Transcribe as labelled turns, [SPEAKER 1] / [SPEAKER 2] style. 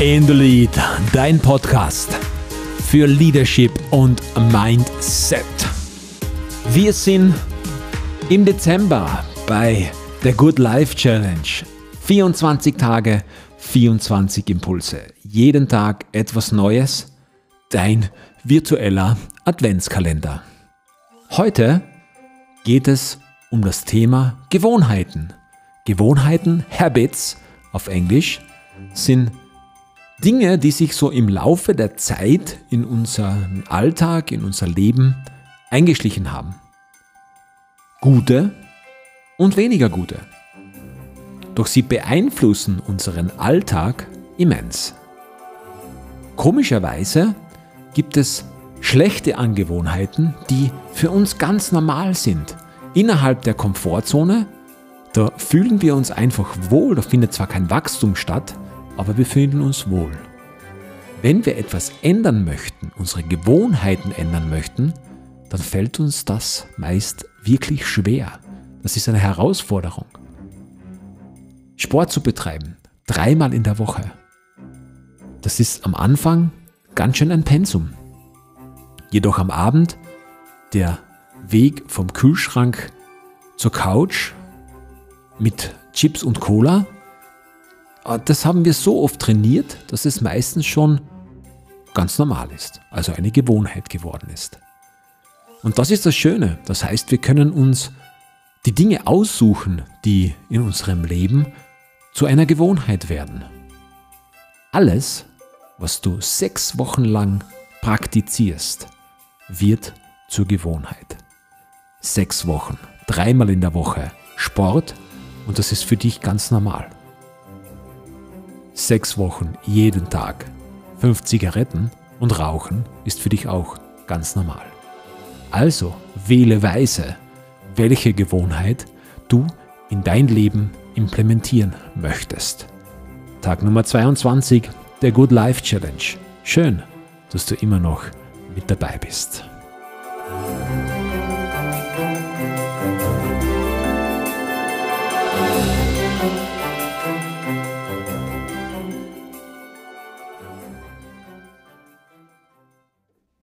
[SPEAKER 1] In dein Podcast für Leadership und Mindset. Wir sind im Dezember bei der Good Life Challenge. 24 Tage, 24 Impulse. Jeden Tag etwas Neues. Dein virtueller Adventskalender. Heute geht es um das Thema Gewohnheiten. Gewohnheiten, Habits auf Englisch, sind Dinge, die sich so im Laufe der Zeit in unseren Alltag, in unser Leben eingeschlichen haben. Gute und weniger gute. Doch sie beeinflussen unseren Alltag immens. Komischerweise gibt es schlechte Angewohnheiten, die für uns ganz normal sind. Innerhalb der Komfortzone, da fühlen wir uns einfach wohl, da findet zwar kein Wachstum statt, aber wir fühlen uns wohl. Wenn wir etwas ändern möchten, unsere Gewohnheiten ändern möchten, dann fällt uns das meist wirklich schwer. Das ist eine Herausforderung. Sport zu betreiben, dreimal in der Woche, das ist am Anfang ganz schön ein Pensum. Jedoch am Abend der Weg vom Kühlschrank zur Couch mit Chips und Cola das haben wir so oft trainiert, dass es meistens schon ganz normal ist, also eine Gewohnheit geworden ist. Und das ist das Schöne. Das heißt, wir können uns die Dinge aussuchen, die in unserem Leben zu einer Gewohnheit werden. Alles, was du sechs Wochen lang praktizierst, wird zur Gewohnheit. Sechs Wochen, dreimal in der Woche Sport und das ist für dich ganz normal sechs Wochen jeden Tag fünf Zigaretten und Rauchen ist für dich auch ganz normal. Also wähle weise, welche Gewohnheit du in dein Leben implementieren möchtest. Tag Nummer 22 der Good Life Challenge. Schön, dass du immer noch mit dabei bist.